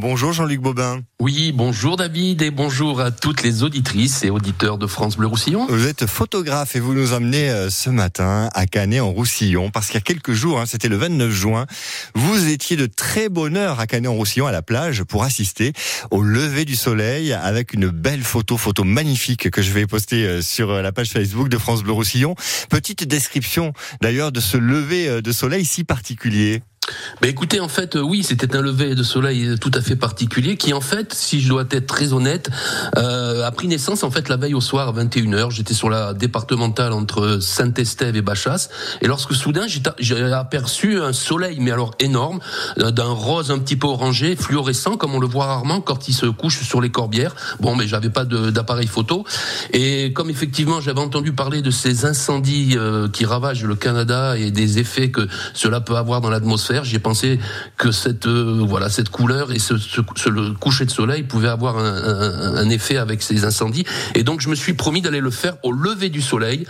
Bonjour Jean-Luc Bobin. Oui, bonjour David et bonjour à toutes les auditrices et auditeurs de France Bleu Roussillon. Vous êtes photographe et vous nous emmenez euh, ce matin à Canet en Roussillon parce qu'il y a quelques jours, hein, c'était le 29 juin, vous étiez de très bonne heure à Canet en Roussillon à la plage pour assister au lever du soleil avec une belle photo, photo magnifique que je vais poster euh, sur euh, la page Facebook de France Bleu Roussillon. Petite description d'ailleurs de ce lever de soleil si particulier. Écoutez, en fait, euh, oui, c'était un lever de soleil tout à fait particulier qui, en fait, si je dois être très honnête, euh, a pris naissance en fait la veille au soir à 21h. J'étais sur la départementale entre Saint-Estève et Bachas, et lorsque soudain j'ai aperçu un soleil, mais alors énorme, euh, d'un rose un petit peu orangé, fluorescent, comme on le voit rarement quand il se couche sur les corbières. Bon, mais j'avais pas d'appareil photo, et comme effectivement j'avais entendu parler de ces incendies euh, qui ravagent le Canada et des effets que cela peut avoir dans l'atmosphère j'ai pensé que cette euh, voilà cette couleur et ce, le coucher de soleil pouvait avoir un, effet avec ces incendies. Et donc je me suis promis d'aller le faire au lever du soleil,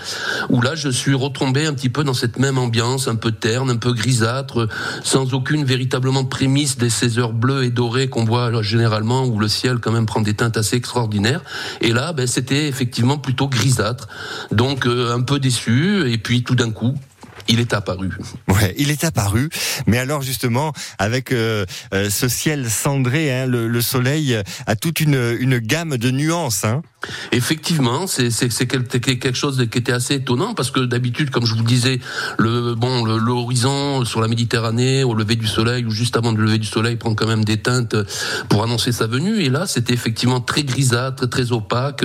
où là je suis retombé un petit peu dans cette même ambiance, un peu terne, un peu grisâtre, sans aucune véritablement prémisse des ces heures bleues et dorées qu'on voit généralement, où le ciel quand même prend des teintes assez extraordinaires. Et là, ben, c'était effectivement plutôt grisâtre, donc euh, un peu déçu. Et puis tout d'un coup, il est apparu. Ouais, il est apparu. Mais alors justement, avec euh, euh, ce ciel cendré, hein, le, soleil a toute une, une gamme de nuances. Hein. Effectivement, c'est quelque chose qui était assez étonnant parce que d'habitude, comme je vous disais, le bon l'horizon sur la Méditerranée au lever du soleil ou juste avant le lever du soleil prend quand même des teintes pour annoncer sa venue. Et là, c'était effectivement très grisâtre, très opaque.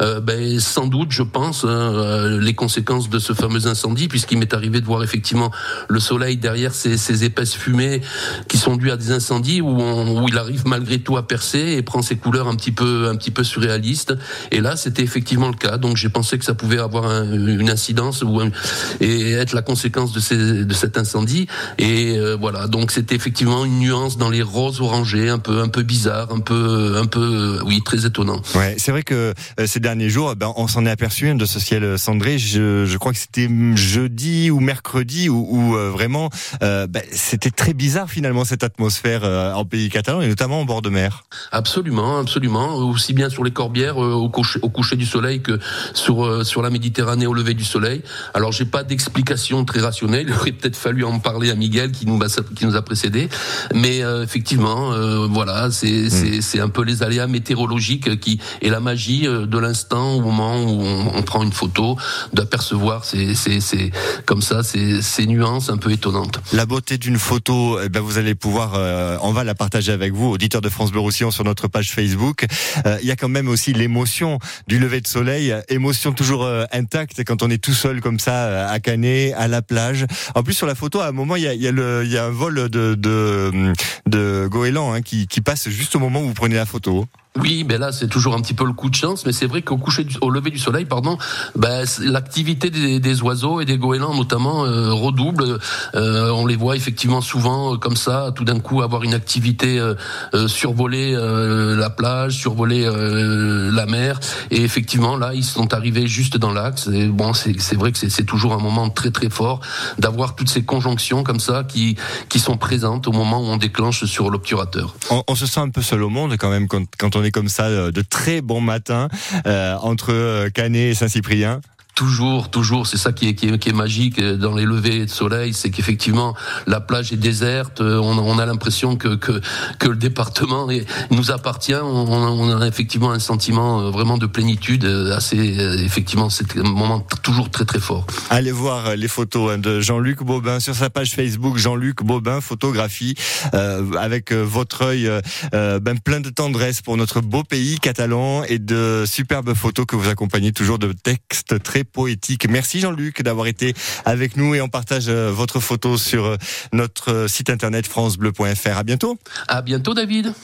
Euh, ben, sans doute, je pense, hein, les conséquences de ce fameux incendie, puisqu'il m'est arrivé de voir effectivement le soleil derrière ces, ces épaisses fumées qui sont dues à des incendies où, il arrive malgré tout à percer et prend ses couleurs un petit peu, un petit peu surréalistes. Et là, c'était effectivement le cas. Donc j'ai pensé que ça pouvait avoir une incidence et être la conséquence de, ces, de cet incendie. Et euh, voilà. Donc c'était effectivement une nuance dans les roses orangés, un peu, un peu bizarre, un peu, un peu, oui, très étonnant. Ouais, c'est vrai que euh, ces derniers jours, ben, on s'en est aperçu hein, de ce ciel cendré. Je, je crois que c'était jeudi ou mercredi où, euh, vraiment euh, bah, c'était très bizarre finalement cette atmosphère euh, en pays catalan et notamment en bord de mer. Absolument, absolument. Aussi bien sur les Corbières au, coucher, au coucher du soleil que sur sur la Méditerranée au lever du soleil. Alors j'ai pas d'explication très rationnelle. Il aurait peut-être fallu en parler à Miguel qui nous a, qui nous a précédé. Mais effectivement, voilà, c'est mm. c'est un peu les aléas météorologiques qui et la magie de l'instant au moment où on, on prend une photo d'apercevoir c'est c'est comme ça ces, nuances un peu étonnantes. La beauté d'une photo, eh ben vous allez pouvoir, euh, on va la partager avec vous, auditeurs de France Bleu sur notre page Facebook. Euh, il y a quand même aussi l'émotion du lever de soleil, émotion toujours euh, intacte quand on est tout seul comme ça à Canet, à la plage. En plus sur la photo, à un moment il y a, y a, y a un vol de de, de goéland hein, qui, qui passe juste au moment où vous prenez la photo. Oui, ben là c'est toujours un petit peu le coup de chance, mais c'est vrai qu'au coucher, au lever du soleil, pardon, ben, l'activité des, des, oiseaux et des goélands notamment euh, redouble. Euh, on les voit effectivement souvent euh, comme ça, tout d'un coup avoir une activité euh, survoler la plage, survoler la mer, et effectivement là ils sont arrivés juste dans l'axe. Et bon, c'est vrai que c'est toujours un moment très très fort d'avoir toutes ces conjonctions comme ça qui qui sont présentes au moment où on déclenche sur l'obturateur. On, on, se sent un peu seul au monde quand même quand, quand on est comme ça euh, de très bons matins euh, entre euh, Canet et Saint-Cyprien Toujours, toujours, c'est ça qui est, qui est, magique dans les levées de soleil, c'est qu'effectivement la plage est déserte, on, on a l'impression que, que, le département nous appartient, on, a effectivement un sentiment vraiment de plénitude assez, effectivement, c'est un moment toujours très très fort. Allez voir les photos hein, de Jean-Luc Bobin sur sa page Facebook, Jean-Luc Bobin photographie, euh, avec votre œil euh, ben, plein de tendresse pour notre beau pays catalan et de superbes photos que vous accompagnez toujours de textes très poétique. Merci Jean-Luc d'avoir été avec nous et on partage euh, votre photo sur euh, notre site internet francebleu.fr. À bientôt. À bientôt David.